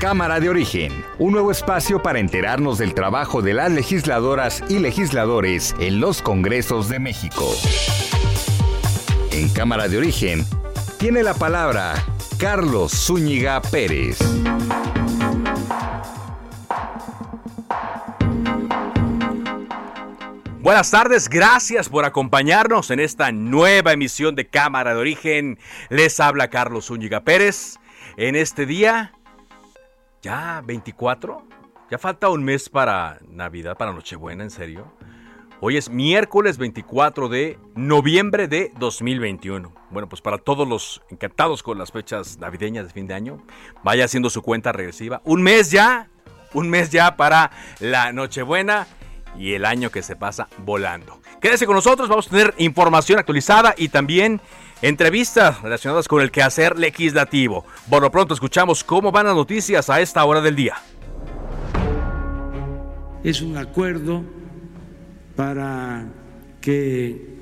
Cámara de Origen, un nuevo espacio para enterarnos del trabajo de las legisladoras y legisladores en los Congresos de México. En Cámara de Origen tiene la palabra Carlos Zúñiga Pérez. Buenas tardes, gracias por acompañarnos en esta nueva emisión de Cámara de Origen. Les habla Carlos Zúñiga Pérez. En este día, ya 24, ya falta un mes para Navidad, para Nochebuena, en serio. Hoy es miércoles 24 de noviembre de 2021. Bueno, pues para todos los encantados con las fechas navideñas de fin de año, vaya haciendo su cuenta regresiva. Un mes ya, un mes ya para la Nochebuena y el año que se pasa volando. Quédese con nosotros, vamos a tener información actualizada y también entrevistas relacionadas con el quehacer legislativo. Por lo pronto escuchamos cómo van las noticias a esta hora del día. Es un acuerdo para que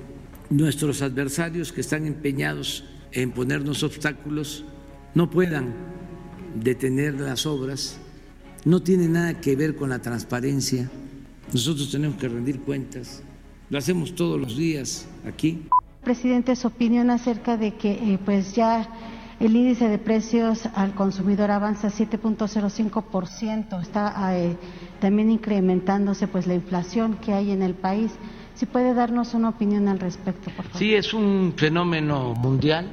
nuestros adversarios que están empeñados en ponernos obstáculos no puedan detener las obras. No tiene nada que ver con la transparencia nosotros tenemos que rendir cuentas. Lo hacemos todos los días aquí. Presidente, su opinión acerca de que eh, pues ya el índice de precios al consumidor avanza 7.05%, está eh, también incrementándose pues la inflación que hay en el país. Si puede darnos una opinión al respecto, por favor. Sí, es un fenómeno mundial.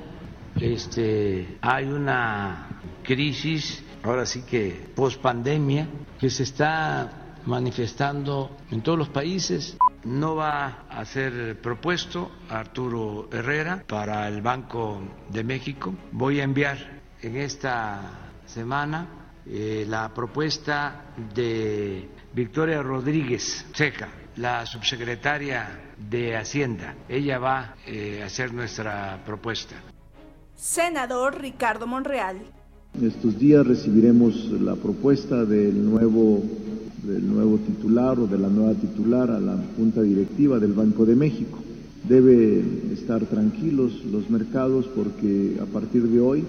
Este, hay una crisis, ahora sí que post pandemia, que se está manifestando en todos los países. No va a ser propuesto Arturo Herrera para el Banco de México. Voy a enviar en esta semana eh, la propuesta de Victoria Rodríguez Ceja, la subsecretaria de Hacienda. Ella va eh, a hacer nuestra propuesta. Senador Ricardo Monreal. En estos días recibiremos la propuesta del nuevo del nuevo titular o de la nueva titular a la Junta Directiva del Banco de México. Debe estar tranquilos los mercados porque a partir de hoy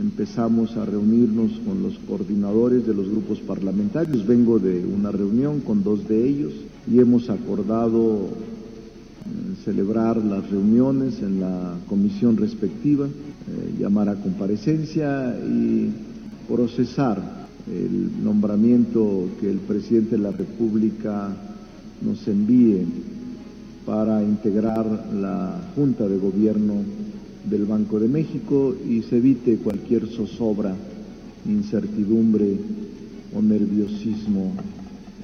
empezamos a reunirnos con los coordinadores de los grupos parlamentarios. Vengo de una reunión con dos de ellos y hemos acordado eh, celebrar las reuniones en la comisión respectiva, eh, llamar a comparecencia y procesar el nombramiento que el presidente de la República nos envíe para integrar la Junta de Gobierno del Banco de México y se evite cualquier zozobra, incertidumbre o nerviosismo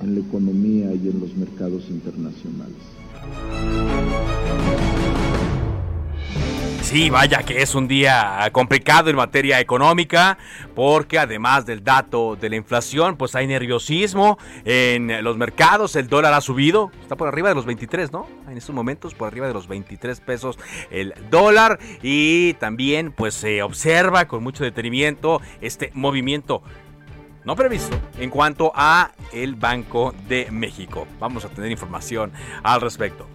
en la economía y en los mercados internacionales. Sí, vaya que es un día complicado en materia económica, porque además del dato de la inflación, pues hay nerviosismo en los mercados, el dólar ha subido, está por arriba de los 23, ¿no? En estos momentos por arriba de los 23 pesos el dólar y también pues se observa con mucho detenimiento este movimiento no previsto en cuanto a el Banco de México. Vamos a tener información al respecto.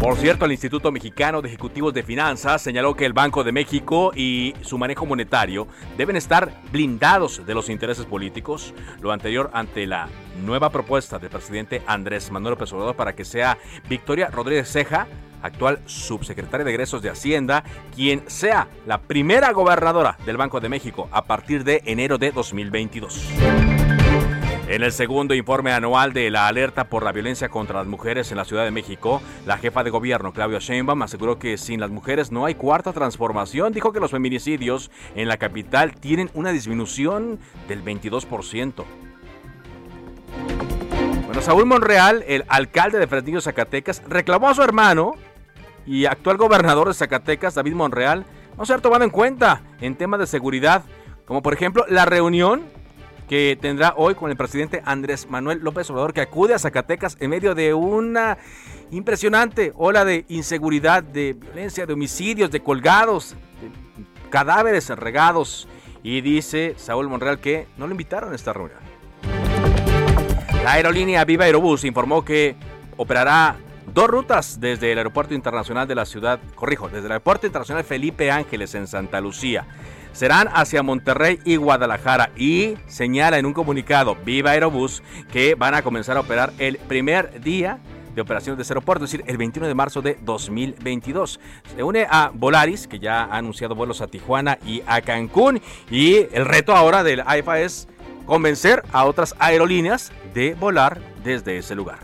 Por cierto, el Instituto Mexicano de Ejecutivos de Finanzas señaló que el Banco de México y su manejo monetario deben estar blindados de los intereses políticos, lo anterior ante la nueva propuesta del presidente Andrés Manuel López Obrador para que sea Victoria Rodríguez Ceja, actual subsecretaria de egresos de Hacienda, quien sea la primera gobernadora del Banco de México a partir de enero de 2022. En el segundo informe anual de la alerta por la violencia contra las mujeres en la Ciudad de México, la jefa de gobierno, Claudia Sheinbaum, aseguró que sin las mujeres no hay cuarta transformación. Dijo que los feminicidios en la capital tienen una disminución del 22%. Bueno, Saúl Monreal, el alcalde de Fresnillo, Zacatecas, reclamó a su hermano y actual gobernador de Zacatecas, David Monreal, no ser tomado en cuenta en temas de seguridad, como por ejemplo la reunión que tendrá hoy con el presidente Andrés Manuel López Obrador, que acude a Zacatecas en medio de una impresionante ola de inseguridad, de violencia, de homicidios, de colgados, de cadáveres regados. Y dice Saúl Monreal que no lo invitaron a esta reunión. La aerolínea Viva Aerobús informó que operará dos rutas desde el Aeropuerto Internacional de la ciudad, corrijo, desde el Aeropuerto Internacional Felipe Ángeles en Santa Lucía. Serán hacia Monterrey y Guadalajara y señala en un comunicado Viva Aerobús que van a comenzar a operar el primer día de operaciones de ese aeropuerto, es decir, el 21 de marzo de 2022. Se une a Volaris, que ya ha anunciado vuelos a Tijuana y a Cancún, y el reto ahora del AIFA es convencer a otras aerolíneas de volar desde ese lugar.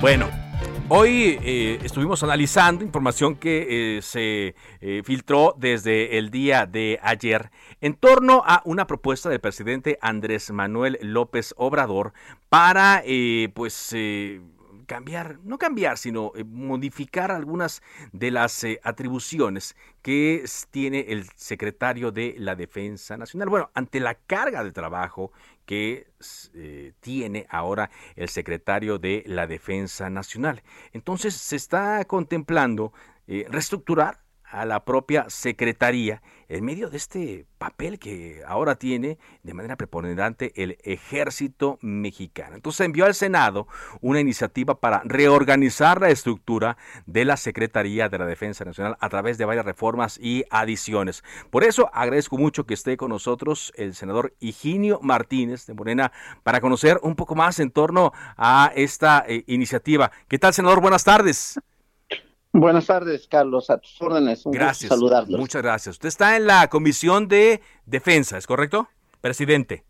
Bueno, hoy eh, estuvimos analizando información que eh, se eh, filtró desde el día de ayer en torno a una propuesta del presidente Andrés Manuel López Obrador para, pues, cambiar, no cambiar, sino eh, modificar algunas de las eh, atribuciones que tiene el secretario de la Defensa Nacional. Bueno, ante la carga de trabajo que eh, tiene ahora el secretario de la Defensa Nacional. Entonces se está contemplando reestructurar a la propia Secretaría en medio de este papel que ahora tiene de manera preponderante el ejército mexicano. Entonces envió al Senado una iniciativa para reorganizar la estructura de la Secretaría de la Defensa Nacional a través de varias reformas y adiciones. Por eso agradezco mucho que esté con nosotros el senador Higinio Martínez de Morena para conocer un poco más en torno a esta eh, iniciativa. ¿Qué tal, senador? Buenas tardes. Buenas tardes, Carlos. A tus órdenes. Un gracias. Gusto saludarlos. Muchas gracias. Usted está en la Comisión de Defensa, ¿es correcto? Presidente.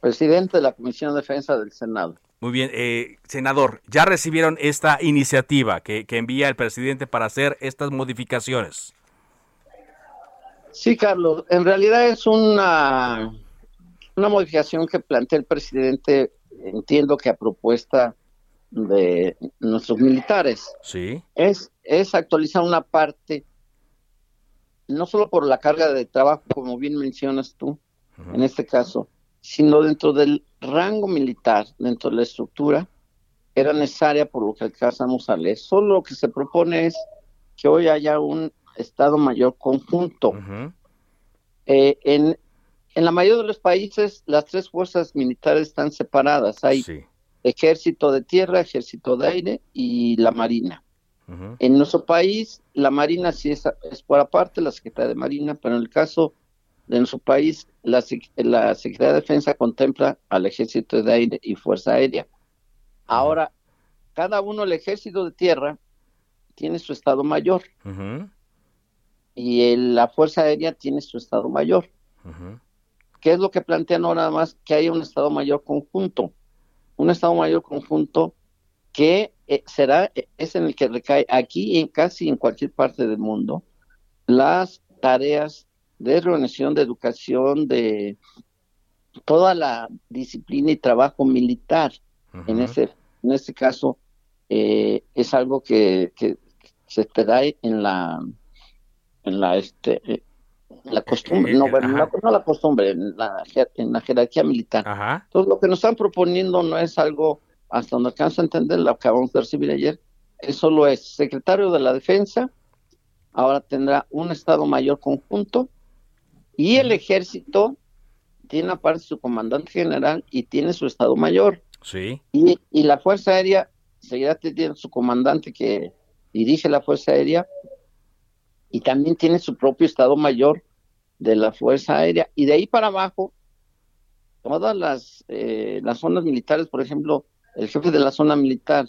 Presidente de la Comisión de Defensa del Senado. Muy bien, eh, senador, ¿ya recibieron esta iniciativa que, que envía el presidente para hacer estas modificaciones? Sí, Carlos. En realidad es una, una modificación que plantea el presidente, entiendo que a propuesta de nuestros militares. Sí. Es, es actualizar una parte, no solo por la carga de trabajo, como bien mencionas tú, en este caso, sino dentro del rango militar, dentro de la estructura, era necesaria por lo que alcanzamos a leer. Solo lo que se propone es que hoy haya un Estado Mayor conjunto. eh, en, en la mayoría de los países, las tres fuerzas militares están separadas. Hay sí ejército de tierra, ejército de aire y la marina. Uh -huh. En nuestro país, la marina sí es, es, por aparte, la Secretaría de Marina, pero en el caso de nuestro país, la, la Secretaría de Defensa contempla al ejército de aire y fuerza aérea. Ahora, uh -huh. cada uno, el ejército de tierra, tiene su estado mayor. Uh -huh. Y el, la fuerza aérea tiene su estado mayor. ¿Qué es lo que plantean ahora más? Que haya un estado mayor conjunto un Estado Mayor conjunto que eh, será, es en el que recae aquí y en casi en cualquier parte del mundo las tareas de reorganización, de educación, de toda la disciplina y trabajo militar. Uh -huh. En este en este caso eh, es algo que, que, se te da en la en la este la costumbre, no, bueno, no, no, la costumbre, en la, en la jerarquía militar. Ajá. Entonces, lo que nos están proponiendo no es algo, hasta donde alcanza a entender, lo que acabamos de recibir ayer, es solo es secretario de la defensa, ahora tendrá un Estado Mayor conjunto, y el ejército tiene aparte su comandante general y tiene su Estado Mayor. Sí. Y, y la Fuerza Aérea seguirá teniendo su comandante que dirige la Fuerza Aérea, y también tiene su propio Estado Mayor de la Fuerza Aérea. Y de ahí para abajo, todas las, eh, las zonas militares, por ejemplo, el jefe de la zona militar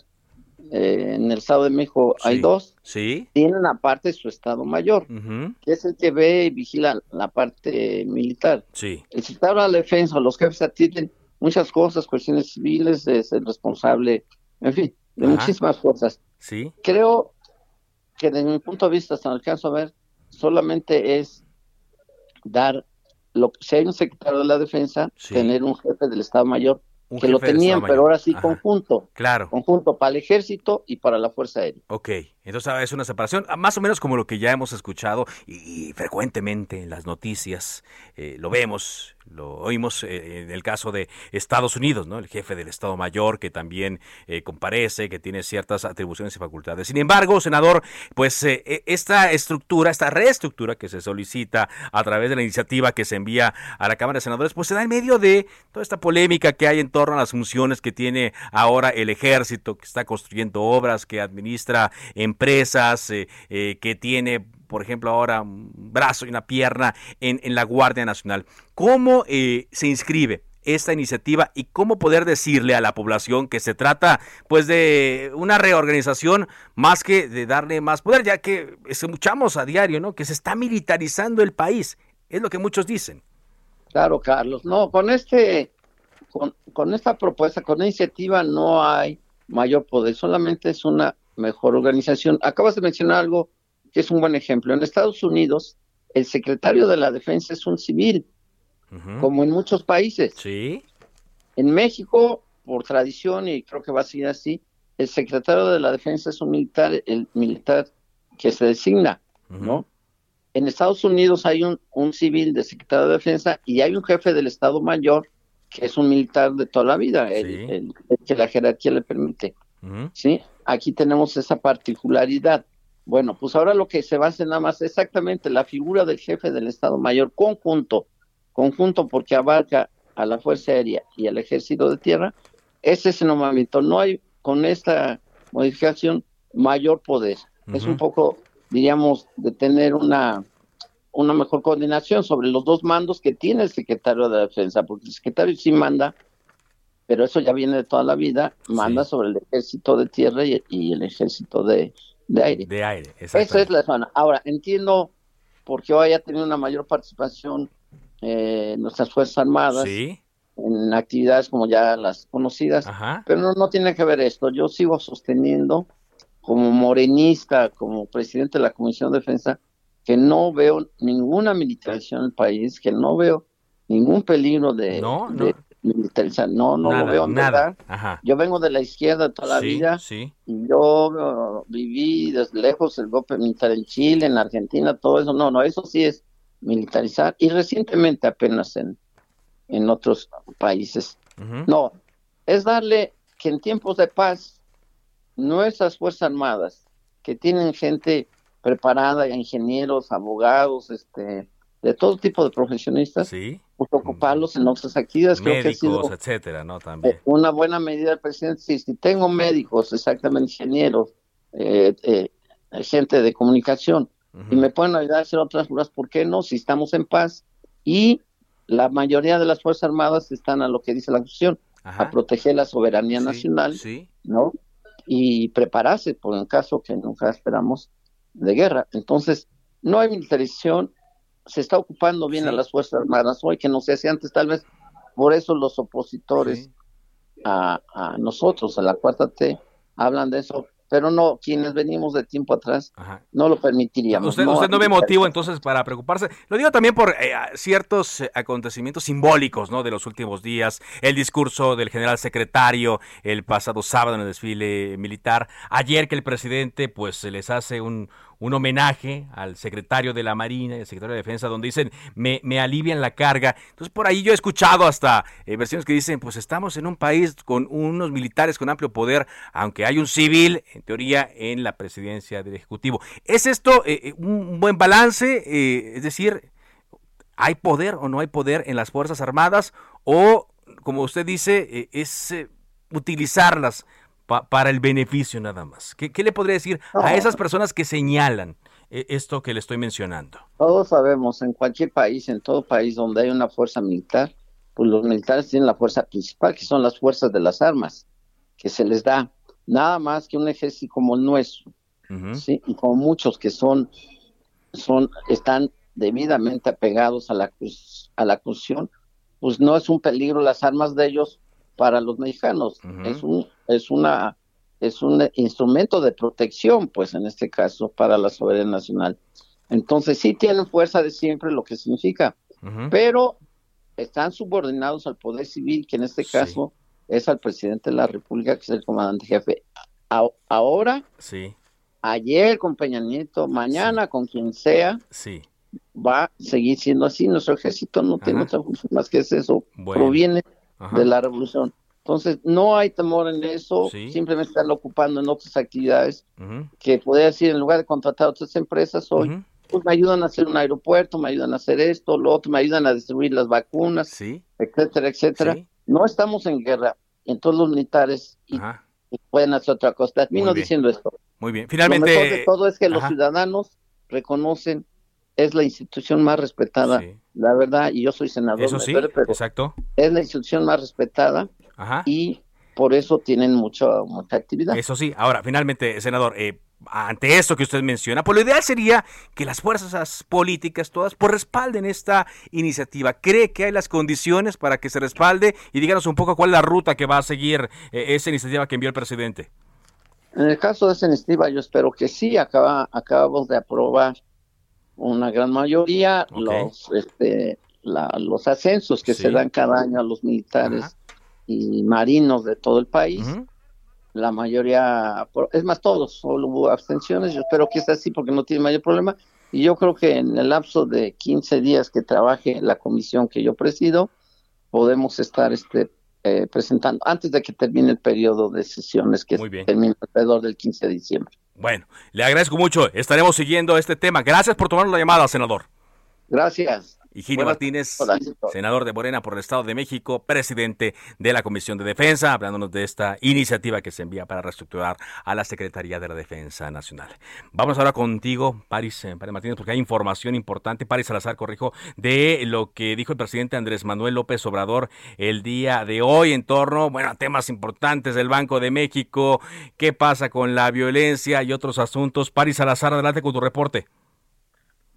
eh, en el Estado de México, sí. hay dos, sí. tienen aparte su Estado Mayor, uh -huh. que es el que ve y vigila la parte militar. Sí. El secretario de la defensa, los jefes atienden muchas cosas, cuestiones civiles, es el responsable, en fin, de Ajá. muchísimas cosas. Sí. Creo que desde mi punto de vista, hasta el alcanzo a ver, solamente es dar, lo, si hay un secretario de la defensa, Sí. tener un jefe del Estado Mayor que lo tenían, pero ahora sí conjunto. Claro. Conjunto para el ejército y para la Fuerza Aérea. Ok, entonces es una separación, ah, más o menos como lo que ya hemos escuchado y, frecuentemente en las noticias, eh, lo vemos, lo oímos eh, en el caso de Estados Unidos, ¿no? El jefe del Estado Mayor que también eh, comparece, que tiene ciertas atribuciones y facultades. Sin embargo, senador, pues e, esta estructura, esta reestructura que se solicita a través de la iniciativa que se envía a la Cámara de Senadores, pues se da en medio de toda esta polémica que hay en torno a las funciones que tiene ahora el ejército, que está construyendo obras, que administra empresas, eh, eh, que tiene, por ejemplo, ahora un brazo y una pierna en, la Guardia Nacional. ¿Cómo eh, se inscribe? esta iniciativa y cómo poder decirle a la población que se trata pues de una reorganización más que de darle más poder, ya que escuchamos a diario, ¿no? que se está militarizando el país, es lo que muchos dicen. Claro, Carlos. No, con este con, esta propuesta, con la iniciativa no hay mayor poder, solamente es una mejor organización. Acabas de mencionar algo que es un buen ejemplo. En Estados Unidos, el secretario de la defensa es un civil, como en muchos países. Sí. En México, por tradición, y creo que va a seguir así, el secretario de la defensa es un militar, el militar que se designa, ¿no? En Estados Unidos hay un, un civil de secretario de defensa y hay un jefe del Estado Mayor que es un militar de toda la vida, el, que la jerarquía le permite. ¿sí? Aquí tenemos esa particularidad. Bueno, pues ahora lo que se va a hacer nada más exactamente la figura del jefe del Estado Mayor conjunto, conjunto porque abarca a la Fuerza Aérea y al Ejército de Tierra, ese es el nombramiento. No hay con esta modificación mayor poder. Es un poco, diríamos, de tener una una mejor coordinación sobre los dos mandos que tiene el secretario de la defensa, porque el secretario sí manda, pero eso ya viene de toda la vida, manda sobre el ejército de tierra y, el ejército de, aire. De aire, Esa es la zona. Ahora, entiendo por qué hoy ha tenido una mayor participación eh, nuestras Fuerzas Armadas en actividades como ya las conocidas, pero no, no tiene que ver esto. Yo sigo sosteniendo como morenista, como presidente de la Comisión de Defensa, que no veo ninguna militarización en el país, que no veo ningún peligro de, no. No, no lo veo. Nada. Yo vengo de la izquierda toda la vida. Sí. Y yo uh, viví desde lejos el golpe militar en Chile, en Argentina, todo eso. No, no, eso sí es militarizar. Y recientemente apenas en, en otros países. No, es darle que en tiempos de paz nuestras Fuerzas Armadas, que tienen gente preparada, ingenieros, abogados, este, de todo tipo de profesionistas, sí. pues ocuparlos en otras actividades. Médicos, etcétera, ¿no? También. Una buena medida del presidente, sí, si tengo médicos, exactamente ingenieros, eh, eh, gente de comunicación, y me pueden ayudar a hacer otras cosas, ¿por qué no? Si estamos en paz y la mayoría de las Fuerzas Armadas están a lo que dice la Constitución, a proteger la soberanía nacional, ¿no? Y prepararse por el caso que nunca esperamos de guerra. Entonces, no hay militarización, se está ocupando bien a las Fuerzas Armadas hoy, que no se hacía antes, tal vez por eso los opositores a, a, nosotros, a la cuarta T, hablan de eso pero no, quienes venimos de tiempo atrás no lo permitiríamos. Usted no, usted no ve motivo entonces para preocuparse. Lo digo también por eh, ciertos eh, acontecimientos simbólicos ¿no? de los últimos días, el discurso del general secretario el pasado sábado en el desfile militar, ayer que el presidente pues se les hace un, un homenaje al secretario de la Marina y al secretario de Defensa, donde dicen, me, alivian la carga. Entonces, por ahí yo he escuchado hasta eh, versiones que dicen, pues estamos en un país con unos militares con amplio poder, aunque hay un civil, en teoría, en la presidencia del Ejecutivo. ¿Es esto eh, eh, un buen balance? es decir, ¿hay poder o no hay poder en las Fuerzas Armadas? O, como usted dice, es utilizarlas para el beneficio nada más. ¿Qué, le podría decir a esas personas que señalan eh, esto que le estoy mencionando? Todos sabemos, en cualquier país, en todo país donde hay una fuerza militar, pues los militares tienen la fuerza principal, que son las fuerzas de las armas, que se les da nada más que un ejército como el nuestro, ¿sí? y como muchos que son, son, están debidamente apegados a la, a la cuestión, pues no es un peligro las armas de ellos para los mexicanos. Es un es una es un instrumento de protección, pues en este caso para la soberanía nacional. Entonces sí tienen fuerza de siempre, lo que significa, pero están subordinados al poder civil, que en este caso es al presidente de la República, que es el comandante jefe. ahora, sí. ayer con Peña Nieto, mañana con quien sea, sí. va a seguir siendo así. Nuestro ejército no tiene otra función más que eso, proviene de la revolución. Entonces, no hay temor en eso, simplemente están ocupando en otras actividades que podría decir, en lugar de contratar a otras empresas, hoy pues me ayudan a hacer un aeropuerto, me ayudan a hacer esto, lo otro, me ayudan a distribuir las vacunas, etcétera, etcétera. No estamos en guerra, entonces los militares pueden hacer otra cosa. Termino diciendo esto. Muy bien, finalmente. Lo mejor de todo es que los ciudadanos reconocen, es la institución más respetada, la verdad, y yo soy senador. Eso sí, exacto. Es la institución más respetada y por eso tienen mucha, mucha actividad. Eso sí, ahora, finalmente, senador, eh, ante esto que usted menciona, pues lo ideal sería que las fuerzas políticas todas pues respalden esta iniciativa. ¿Cree que hay las condiciones para que se respalde? Y díganos un poco cuál es la ruta que va a seguir eh, esa iniciativa que envió el presidente. En el caso de esa iniciativa, yo espero que sí. Acaba, acabamos de aprobar una gran mayoría los, este, los ascensos que se dan cada año a los militares y marinos de todo el país. La mayoría, es más, todos, solo hubo abstenciones. Yo espero que sea así porque no tiene mayor problema. Y yo creo que en el lapso de 15 días que trabaje la comisión que yo presido, podemos estar este, eh, presentando antes de que termine el periodo de sesiones que termina alrededor del 15 de diciembre. Bueno, le agradezco mucho. Estaremos siguiendo este tema. Gracias por tomar la llamada, senador. Gracias. Higinio Martínez, senador de Morena por el Estado de México, presidente de la Comisión de Defensa, hablándonos de esta iniciativa que se envía para reestructurar a la Secretaría de la Defensa Nacional. Vamos ahora contigo, Paris, eh, Paris Martínez, porque hay información importante, Paris Salazar, corrijo, de lo que dijo el presidente Andrés Manuel López Obrador el día de hoy en torno, bueno, a temas importantes del Banco de México, qué pasa con la violencia y otros asuntos. Paris Salazar, adelante con tu reporte.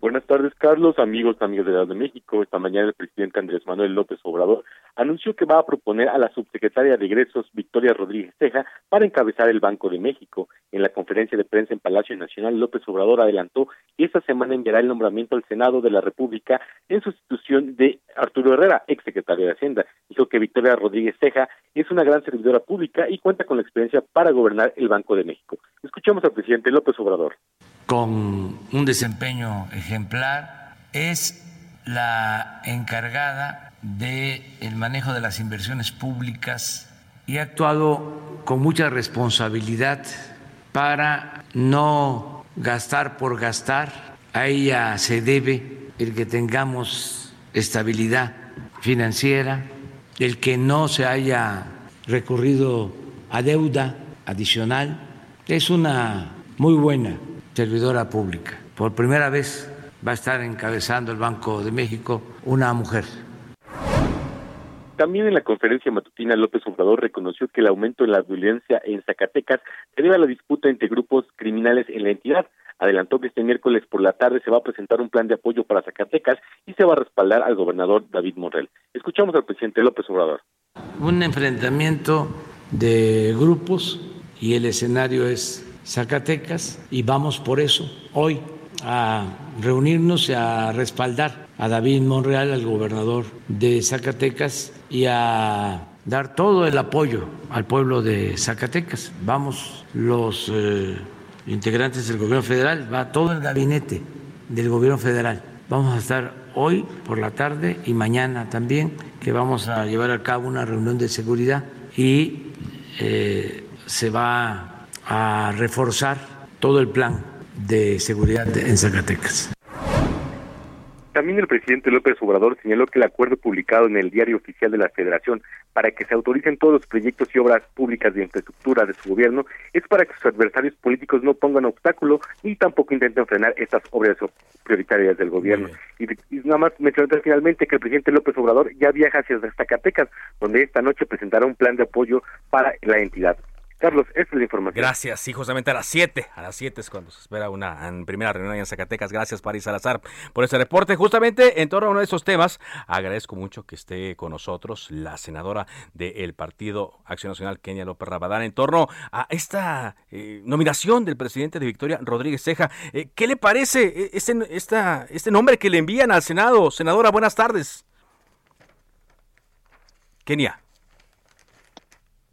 Buenas tardes, Carlos, amigos, amigos de la de México. Esta mañana el presidente Andrés Manuel López Obrador anunció que va a proponer a la subsecretaria de Egresos, Victoria Rodríguez Ceja, para encabezar el Banco de México. En la conferencia de prensa en Palacio Nacional, López Obrador adelantó que esta semana enviará el nombramiento al Senado de la República en sustitución de Arturo Herrera, exsecretario de Hacienda. Dijo que Victoria Rodríguez Ceja es una gran servidora pública y cuenta con la experiencia para gobernar el Banco de México. Escuchamos al presidente López Obrador con un desempeño ejemplar, es la encargada del el manejo de las inversiones públicas y ha actuado con mucha responsabilidad para no gastar por gastar. A ella se debe el que tengamos estabilidad financiera, el que no se haya recurrido a deuda adicional. Es una muy buena servidora pública. Por primera vez va a estar encabezando el Banco de México una mujer. También en la conferencia matutina López Obrador reconoció que el aumento en la violencia en Zacatecas se debe a la disputa entre grupos criminales en la entidad. Adelantó que este miércoles por la tarde se va a presentar un plan de apoyo para Zacatecas y se va a respaldar al gobernador David Morrell. Escuchamos al presidente López Obrador. Un enfrentamiento de grupos y el escenario es Zacatecas y vamos por eso hoy a reunirnos y a respaldar a David Monreal, al gobernador de Zacatecas, y a dar todo el apoyo al pueblo de Zacatecas. Vamos los eh, integrantes del gobierno federal, va todo el gabinete del gobierno federal. Vamos a estar hoy por la tarde y mañana también, que vamos a llevar a cabo una reunión de seguridad y eh, se va a reforzar todo el plan de seguridad en Zacatecas. También el presidente López Obrador señaló que el acuerdo publicado en el Diario Oficial de la Federación para que se autoricen todos los proyectos y obras públicas de infraestructura de su gobierno es para que sus adversarios políticos no pongan obstáculo ni tampoco intenten frenar estas obras prioritarias del gobierno. Y, y, nada más mencionar finalmente que el presidente López Obrador ya viaja hacia Zacatecas, donde esta noche presentará un plan de apoyo para la entidad. Carlos, esta es la información. Gracias, sí, justamente a las 7, a las 7 es cuando se espera una primera reunión en Zacatecas. Gracias, París Salazar, por este reporte. Justamente en torno a uno de esos temas, agradezco mucho que esté con nosotros la senadora del Partido Acción Nacional, Kenia López Rabadán, en torno a esta eh, nominación del presidente de Victoria, Rodríguez Ceja. Eh, ¿Qué le parece este, esta, este nombre que le envían al Senado? Senadora, buenas tardes. Kenia.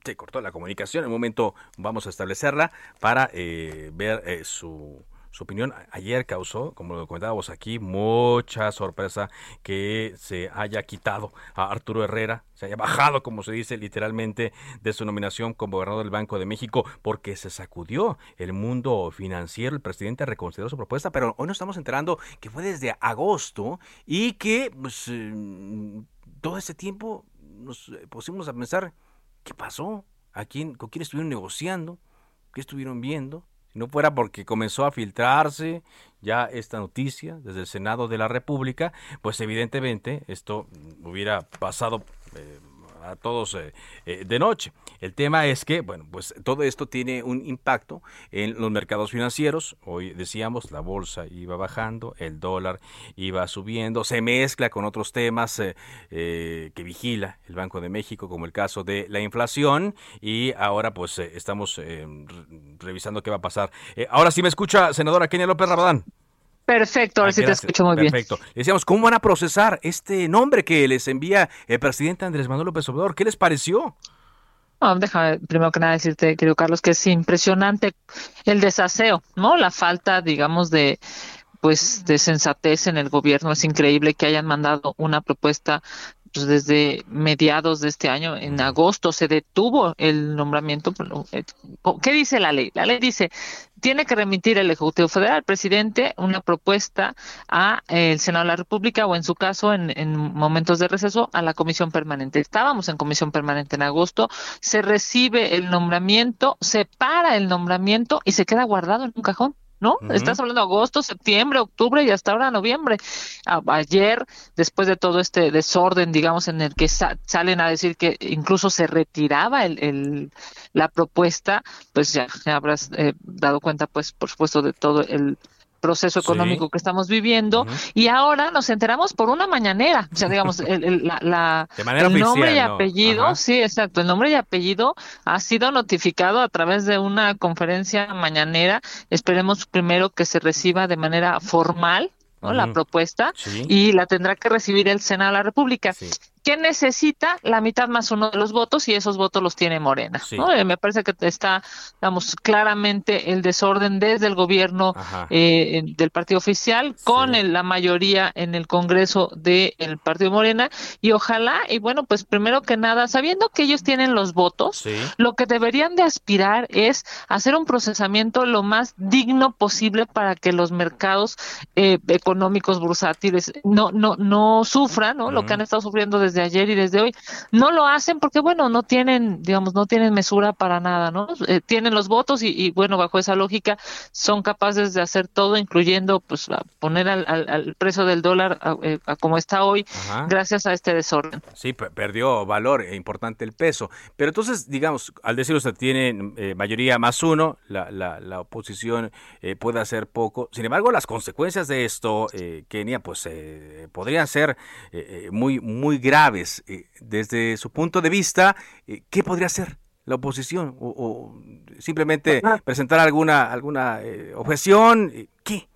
Se cortó la comunicación. En un momento vamos a establecerla para eh, ver eh, su, su opinión. Ayer causó, como lo comentábamos aquí, mucha sorpresa que se haya quitado a Arturo Herrera, se haya bajado, como se dice literalmente, de su nominación como gobernador del Banco de México, porque se sacudió el mundo financiero. El presidente reconsideró su propuesta, pero hoy nos estamos enterando que fue desde agosto y que pues, eh, todo ese tiempo nos pusimos a pensar, ¿qué pasó? ¿A quién, ¿Con quién estuvieron negociando? ¿Qué estuvieron viendo? Si no fuera porque comenzó a filtrarse ya esta noticia desde el Senado de la República, pues evidentemente esto hubiera pasado eh, a todos eh, eh, de noche. El tema es que, bueno, pues todo esto tiene un impacto en los mercados financieros. Hoy decíamos, la bolsa iba bajando, el dólar iba subiendo, se mezcla con otros temas eh, que vigila el Banco de México, como el caso de la inflación, y ahora pues estamos revisando qué va a pasar. ahora sí me escucha, senadora Kenia López Rabadán. Perfecto, ahora sí te escucho muy bien. Perfecto. Decíamos, ¿cómo van a procesar este nombre que les envía el presidente Andrés Manuel López Obrador? ¿Qué les pareció? déjame primero que nada decirte, querido Carlos, que es impresionante el desaseo, ¿no? La falta, digamos, de pues de sensatez en el gobierno. Es increíble que hayan mandado una propuesta pues, desde mediados de este año, en agosto, se detuvo el nombramiento. Eh, ¿Qué dice la ley? La ley dice, tiene que remitir el Ejecutivo Federal al presidente una propuesta a el Senado de la República o en su caso en, en, momentos de receso a la Comisión Permanente. Estábamos en Comisión Permanente en agosto, se recibe el nombramiento, se para el nombramiento y se queda guardado en un cajón. ¿No? Estás hablando de agosto, septiembre, octubre y hasta ahora noviembre. ayer, después de todo este desorden, digamos, en el que salen a decir que incluso se retiraba el, la propuesta, pues ya, habrás eh, dado cuenta, pues, por supuesto, de todo el proceso económico que estamos viviendo y ahora nos enteramos por una mañanera, o sea, digamos, el, la, nombre y apellido, sí, exacto, el nombre y apellido ha sido notificado a través de una conferencia mañanera, esperemos primero que se reciba de manera formal la propuesta y la tendrá que recibir el Senado de la República. Que necesita la mitad más uno de los votos y esos votos los tiene Morena. Eh, me parece que está, digamos, claramente el desorden desde el gobierno eh, del partido oficial con la mayoría en el Congreso del partido Morena y ojalá, y bueno, pues primero que nada, sabiendo que ellos tienen los votos, lo que deberían de aspirar es hacer un procesamiento lo más digno posible para que los mercados eh, económicos bursátiles no, no, no sufran, ¿no? Lo que han estado sufriendo desde ayer y desde hoy. No lo hacen porque, bueno, no tienen, digamos, no tienen mesura para nada, ¿no? Eh, tienen los votos y, bueno, bajo esa lógica son capaces de hacer todo, incluyendo, pues, poner al, al, precio del dólar eh, como está hoy, gracias a este desorden. Sí, perdió valor e importante el peso. Pero entonces, digamos, al decir usted tiene eh, mayoría más uno, la, la, la oposición puede hacer poco. Sin embargo, las consecuencias de esto, Kenia, pues podrían ser muy, muy graves eh, desde su punto de vista, eh, ¿qué podría hacer la oposición? ¿O, simplemente presentar alguna, alguna eh, objeción? ¿Qué?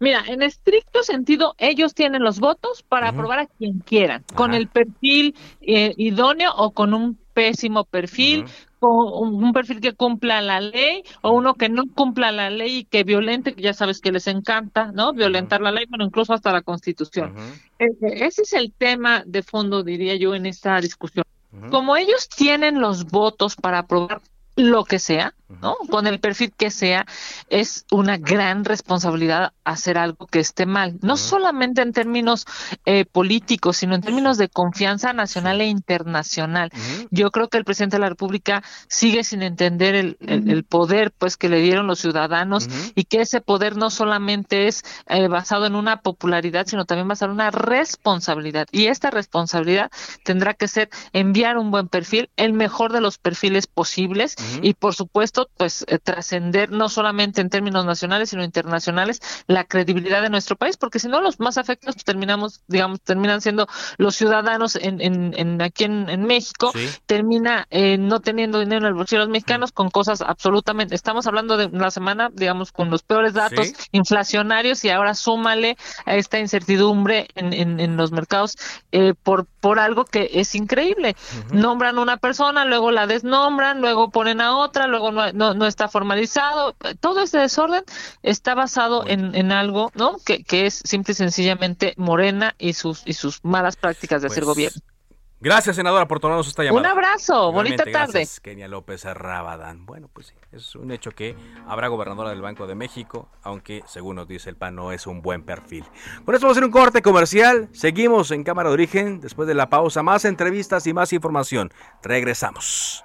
Mira, en estricto sentido, ellos tienen los votos para aprobar a quien quieran, con el perfil idóneo o con un pésimo perfil, un perfil que cumpla la ley o uno que no cumpla la ley y que violente, que ya sabes que les encanta, ¿no? Violentar la ley, bueno, incluso hasta la constitución. Ese es el tema de fondo, diría yo, en esta discusión. Como ellos tienen los votos para aprobar lo que sea, ¿no? Con el perfil que sea, es una gran responsabilidad hacer algo que esté mal, no solamente en términos eh, políticos, sino en términos de confianza nacional e internacional. Yo creo que el presidente de la República sigue sin entender el, poder, pues, que le dieron los ciudadanos y que ese poder no solamente es eh, basado en una popularidad, sino también basado en una responsabilidad. Y esta responsabilidad tendrá que ser enviar un buen perfil, el mejor de los perfiles posibles y, por supuesto, esto pues eh, trascender no solamente en términos nacionales, sino internacionales la credibilidad de nuestro país, porque si no los más afectados pues, terminamos, digamos, terminan siendo los ciudadanos en, en, aquí en, México, termina eh, no teniendo dinero en el bolsillo de los mexicanos con cosas absolutamente, estamos hablando de una semana, digamos, con los peores datos inflacionarios y ahora súmale a esta incertidumbre en, en, los mercados eh, por, por algo que es increíble. Nombran una persona, luego la desnombran, luego ponen a otra, luego no, no, está formalizado. Todo este desorden está basado en, en, algo, ¿no? Que, que es simple y sencillamente Morena y sus, y sus malas prácticas de hacer pues, gobierno. Gracias, senadora, por tomarnos esta llamada. Un abrazo, bonita tarde. Kenia López Rabadán. Bueno, pues sí, es un hecho que habrá gobernadora del Banco de México, aunque según nos dice el PAN no es un buen perfil. Por eso vamos a hacer un corte comercial. Seguimos en Cámara de Origen después de la pausa. Más entrevistas y más información. Regresamos.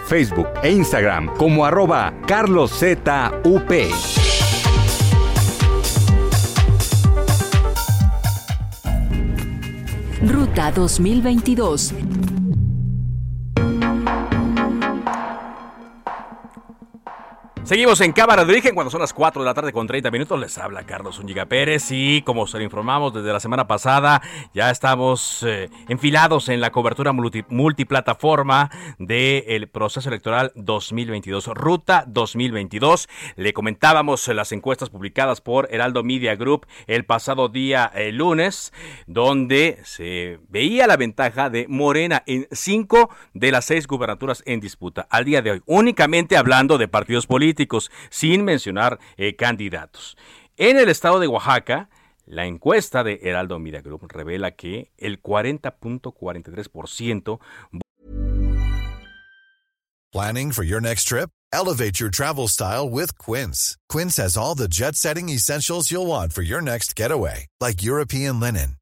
Facebook e Instagram como arroba carloszup. Ruta 2022 Seguimos en Cámara de Origen cuando son las 4 de la tarde con 30 minutos. Les habla Carlos Zúñiga Pérez y como se lo informamos desde la semana pasada, ya estamos eh, enfilados en la cobertura multiplataforma del proceso electoral 2022, Ruta 2022. Le comentábamos las encuestas publicadas por Heraldo Media Group el pasado día eh, lunes, donde se veía la ventaja de Morena en cinco de las seis gubernaturas en disputa. Al día de hoy, únicamente hablando de partidos sin mencionar eh, candidatos. En el estado de Oaxaca, la encuesta de Heraldo Media Group revela que el 40.43% Planning for your next trip? Elevate your travel style with Quince. Quince has all the jet-setting essentials you'll want for your next getaway, like European linen,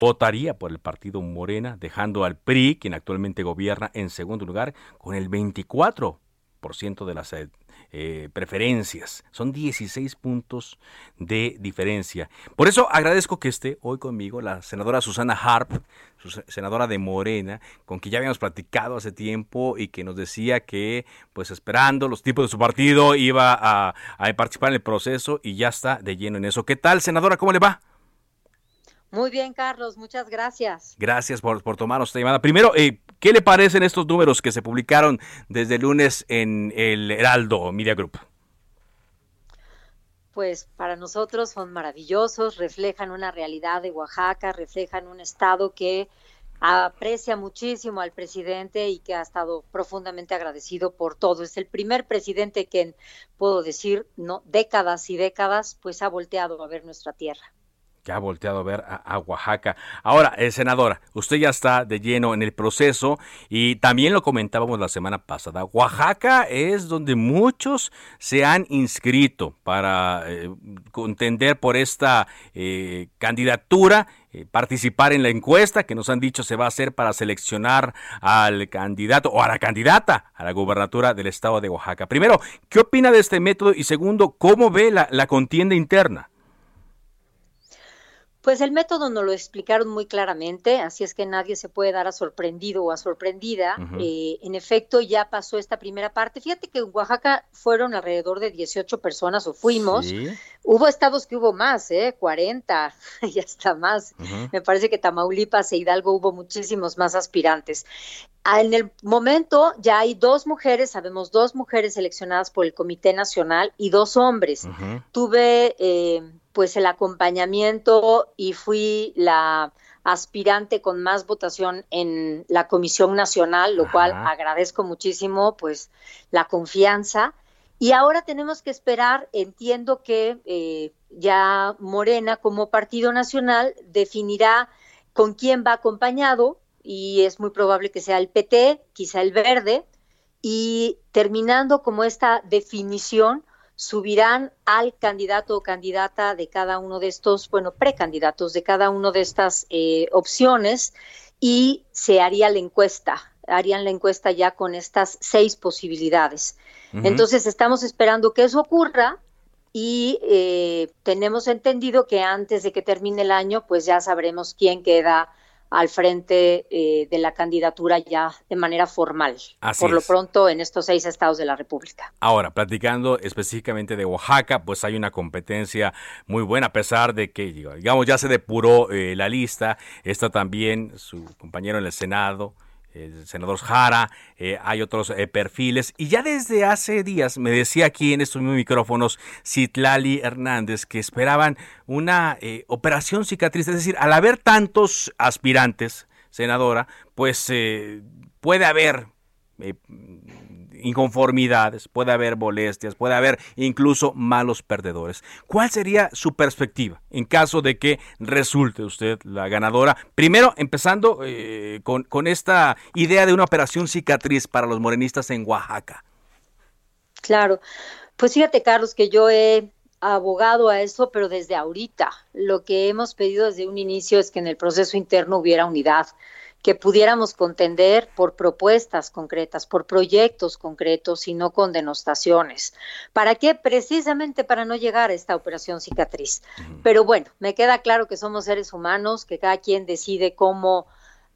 Votaría por el partido Morena, dejando al PRI, quien actualmente gobierna, en segundo lugar, con el 24% de las eh, preferencias. Son 16 puntos de diferencia. Por eso agradezco que esté hoy conmigo la senadora Susana Harp, senadora de Morena, con quien ya habíamos platicado hace tiempo y que nos decía que, pues esperando los tipos de su partido, iba a, a participar en el proceso y ya está de lleno en eso. ¿Qué tal, senadora? ¿Cómo le va? Muy bien, Carlos, muchas gracias. Gracias por, por tomarnos esta llamada. Primero, eh, ¿qué le parecen estos números que se publicaron desde el lunes en el Heraldo Media Group? Pues para nosotros son maravillosos, reflejan una realidad de Oaxaca, reflejan un estado que aprecia muchísimo al presidente y que ha estado profundamente agradecido por todo. Es el primer presidente que, puedo decir, no décadas y décadas, pues ha volteado a ver nuestra tierra que ha volteado a ver a, Oaxaca. Ahora, eh, senadora, usted ya está de lleno en el proceso y también lo comentábamos la semana pasada. Oaxaca es donde muchos se han inscrito para eh, contender por esta eh, candidatura participar en la encuesta que nos han dicho se va a hacer para seleccionar al candidato o a la candidata a la gubernatura del estado de Oaxaca. Primero, ¿qué opina de este método? Y segundo, ¿cómo ve la contienda interna? Pues el método nos lo explicaron muy claramente, así es que nadie se puede dar a sorprendido o a sorprendida. Eh, en efecto, ya pasó esta primera parte. Fíjate que en Oaxaca fueron alrededor de 18 personas o fuimos. Hubo estados que hubo más, ¿eh? 40 y hasta más. Me parece que Tamaulipas e Hidalgo hubo muchísimos más aspirantes. Ah, en el momento ya hay dos mujeres, sabemos dos mujeres seleccionadas por el Comité Nacional y dos hombres. Tuve eh, pues el acompañamiento y fui la aspirante con más votación en la Comisión Nacional, lo cual agradezco muchísimo pues la confianza. Y ahora tenemos que esperar, entiendo que eh, ya Morena como partido nacional definirá con quién va acompañado y es muy probable que sea el PT, quizá el verde, y terminando como esta definición, subirán al candidato o candidata de cada uno de estos, bueno, precandidatos de cada una de estas eh, opciones y se haría la encuesta, harían la encuesta ya con estas seis posibilidades. Entonces estamos esperando que eso ocurra y eh, tenemos entendido que antes de que termine el año, pues ya sabremos quién queda al frente eh, de la candidatura ya de manera formal, por lo pronto en estos seis estados de la República. Ahora, platicando específicamente de Oaxaca, pues hay una competencia muy buena, a pesar de que, digamos, ya se depuró eh, la lista, está también su compañero en el Senado, el senador Jara, eh, hay otros eh, perfiles. Y ya desde hace días me decía aquí en estos micrófonos Citlali Hernández que esperaban una eh, operación cicatriz. Es decir, al haber tantos aspirantes, senadora, pues puede haber inconformidades, puede haber molestias, puede haber incluso malos perdedores. ¿Cuál sería su perspectiva en caso de que resulte usted la ganadora? Primero, empezando eh, con, con esta idea de una operación cicatriz para los morenistas en Oaxaca. Claro, pues fíjate Carlos que yo he abogado a eso, pero desde ahorita. Lo que hemos pedido desde un inicio es que en el proceso interno hubiera unidad que pudiéramos contender por propuestas concretas, por proyectos concretos y no con denostaciones. ¿Para qué? Precisamente para no llegar a esta operación cicatriz. Pero bueno, me queda claro que somos seres humanos, que cada quien decide cómo,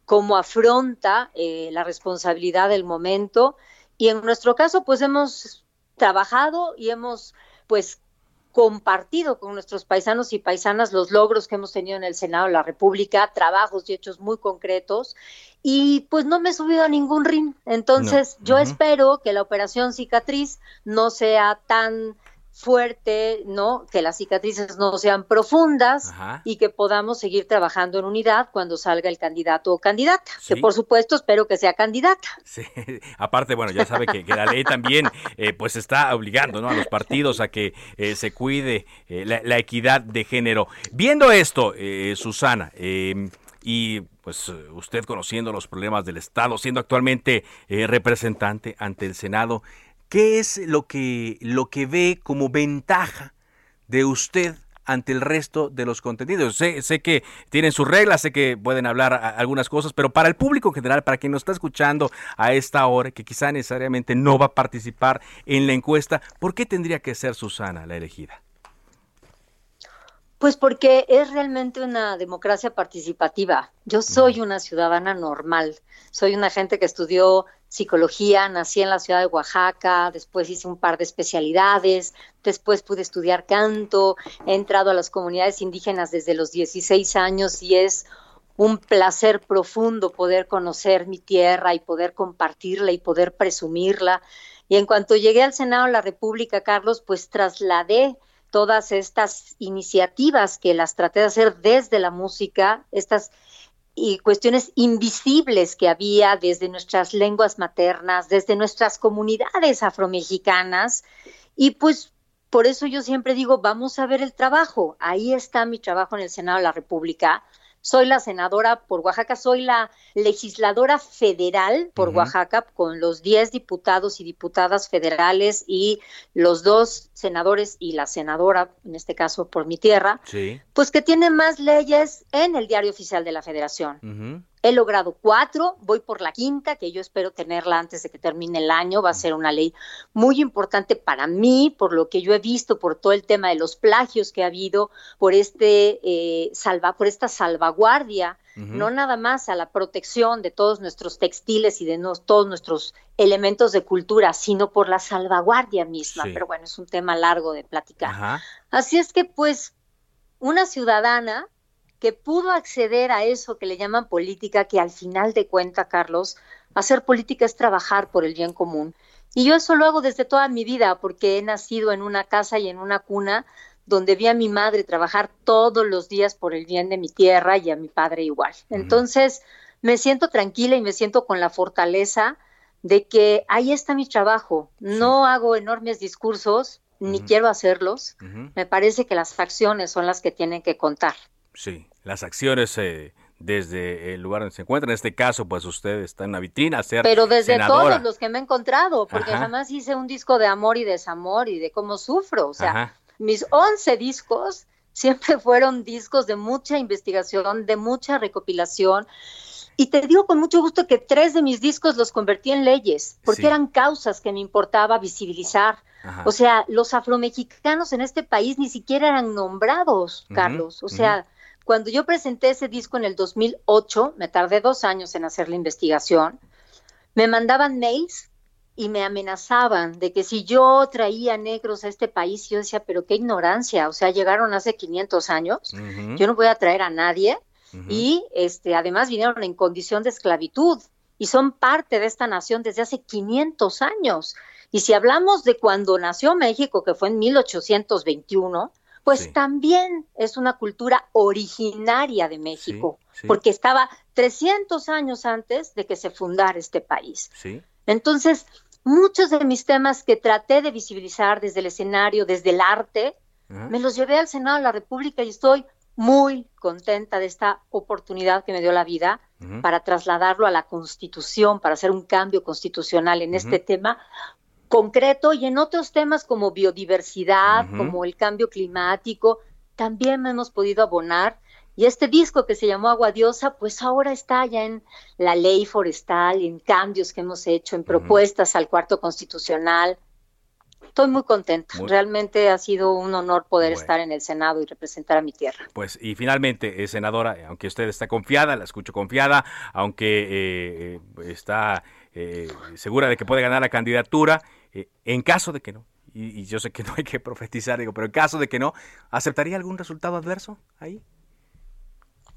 cómo afronta eh, la responsabilidad del momento. Y en nuestro caso, pues hemos trabajado y hemos pues compartido con nuestros paisanos y paisanas los logros que hemos tenido en el Senado de la República, trabajos y hechos muy concretos. Y pues no me he subido a ningún ring. Entonces, yo espero que la operación cicatriz no sea tan fuerte, ¿no? Que las cicatrices no sean profundas y que podamos seguir trabajando en unidad cuando salga el candidato o candidata, que por supuesto espero que sea candidata. Sí, aparte, bueno, ya sabe que, la ley también eh, pues está obligando ¿no? a los partidos a que eh, se cuide eh, la, equidad de género. Viendo esto, Susana, em, y pues usted conociendo los problemas del Estado, siendo actualmente representante ante el Senado, ¿Qué es lo que, lo que ve como ventaja de usted ante el resto de los contenidos. Sé, sé, que tienen sus reglas, sé que pueden hablar algunas cosas, pero para el público en general, para quien nos está escuchando a esta hora, que quizá necesariamente no va a participar en la encuesta, ¿por qué tendría que ser Susana la elegida? Pues porque es realmente una democracia participativa. Yo soy una ciudadana normal, soy una gente que estudió psicología, nací en la ciudad de Oaxaca, después hice un par de especialidades, después pude estudiar canto, he entrado a las comunidades indígenas desde los 16 años y es un placer profundo poder conocer mi tierra y poder compartirla y poder presumirla. Y en cuanto llegué al Senado de la República, Carlos, pues trasladé todas estas iniciativas que las traté de hacer desde la música, estas y cuestiones invisibles que había desde nuestras lenguas maternas, desde nuestras comunidades afromexicanas. Y pues por eso yo siempre digo, vamos a ver el trabajo. Ahí está mi trabajo en el Senado de la República, soy la senadora por Oaxaca, soy la legisladora federal por Oaxaca con los 10 diputados y diputadas federales y los dos senadores y la senadora, en este caso por mi tierra, pues que tienen más leyes en el diario oficial de la federación. He logrado cuatro, voy por la quinta, que yo espero tenerla antes de que termine el año. Va a ser una ley muy importante para mí, por lo que yo he visto, por todo el tema de los plagios que ha habido, por este eh, salva, por esta salvaguardia, no nada más a la protección de todos nuestros textiles y de todos nuestros elementos de cultura, sino por la salvaguardia misma. Pero bueno, es un tema largo de platicar. Así es que, pues, una ciudadana que pudo acceder a eso que le llaman política, que al final de cuenta, Carlos, hacer política es trabajar por el bien común. Y yo eso lo hago desde toda mi vida, porque he nacido en una casa y en una cuna donde vi a mi madre trabajar todos los días por el bien de mi tierra y a mi padre igual. Entonces, me siento tranquila y me siento con la fortaleza de que ahí está mi trabajo. No hago enormes discursos, ni quiero hacerlos. Me parece que las acciones son las que tienen que contar. Sí, las acciones eh, desde el lugar donde se encuentra. En este caso, pues usted está en la vitrina, ser Pero desde todos los que me he encontrado, porque jamás hice un disco de amor y desamor y de cómo sufro. O sea, mis 11 discos siempre fueron discos de mucha investigación, de mucha recopilación. Y te digo con mucho gusto que tres de mis discos los convertí en leyes, porque eran causas que me importaba visibilizar. O sea, los afromexicanos en este país ni siquiera eran nombrados, Carlos. O sea, cuando yo presenté ese disco en el 2008, me tardé dos años en hacer la investigación, me mandaban mails y me amenazaban de que si yo traía negros a este país, yo decía, pero qué ignorancia, o sea, llegaron hace 500 años, yo no voy a traer a nadie y este además vinieron en condición de esclavitud y son parte de esta nación desde hace 500 años. Y si hablamos de cuando nació México, que fue en 1821, pues también es una cultura originaria de México, porque estaba 300 años antes de que se fundara este país. Entonces, muchos de mis temas que traté de visibilizar desde el escenario, desde el arte, me los llevé al Senado de la República y estoy muy contenta de esta oportunidad que me dio la vida para trasladarlo a la Constitución, para hacer un cambio constitucional en este tema, concreto y en otros temas como biodiversidad, como el cambio climático, también hemos podido abonar. Y este disco que se llamó Agua Diosa, pues ahora está ya en la ley forestal, en cambios que hemos hecho, en propuestas al cuarto constitucional. Estoy muy contenta. Realmente ha sido un honor poder estar en el Senado y representar a mi tierra. Pues, y finalmente, eh, senadora, aunque usted está confiada, la escucho confiada, aunque eh, eh, está segura de que puede ganar la candidatura, eh, en caso de que no, y, yo sé que no hay que profetizar, digo, pero en caso de que no, ¿aceptaría algún resultado adverso ahí?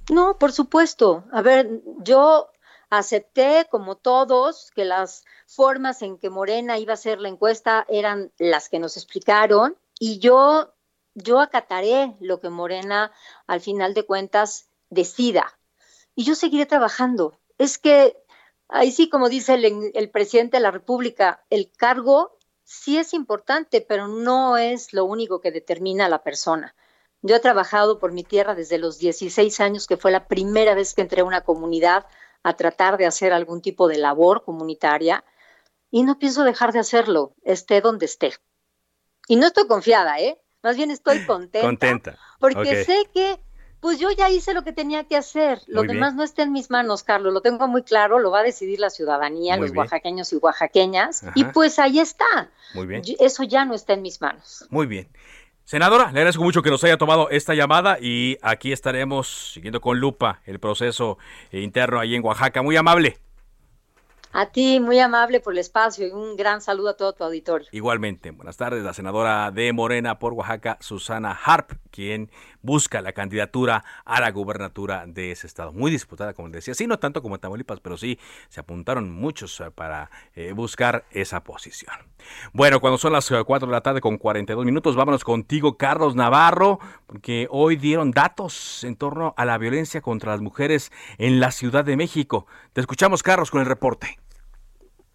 No, por supuesto. A ver, yo acepté, como todos, que las formas en que Morena iba a hacer la encuesta eran las que nos explicaron y yo, yo acataré lo que Morena, al final de cuentas, decida. Y yo seguiré trabajando. Es que Ahí sí, como dice el, presidente de la República, el cargo sí es importante, pero no es lo único que determina a la persona. Yo he trabajado por mi tierra desde los 16 años, que fue la primera vez que entré a una comunidad a tratar de hacer algún tipo de labor comunitaria y no pienso dejar de hacerlo, esté donde esté. Y no estoy confiada, ¿eh? Más bien estoy contenta. Contenta. Porque sé que pues yo ya hice lo que tenía que hacer. Lo demás no está en mis manos, Carlos. Lo tengo muy claro. Lo va a decidir la ciudadanía, los oaxaqueños y oaxaqueñas. Y pues ahí está. Muy bien. Eso ya no está en mis manos. Muy bien. Senadora, le agradezco mucho que nos haya tomado esta llamada y aquí estaremos siguiendo con lupa el proceso interno ahí en Oaxaca. Muy amable. A ti, muy amable por el espacio y un gran saludo a todo tu auditorio. Igualmente, buenas tardes, la senadora de Morena por Oaxaca, Susana Harp, quien busca la candidatura a la gubernatura de ese estado. Muy disputada, como decía, sí, no tanto como en Tamaulipas, pero sí se apuntaron muchos eh, para eh, buscar esa posición. Bueno, cuando son las 4 eh, de la tarde con 42 minutos, vámonos contigo, Carlos Navarro, porque hoy dieron datos en torno a la violencia contra las mujeres en la Ciudad de México. Te escuchamos, Carlos, con el reporte.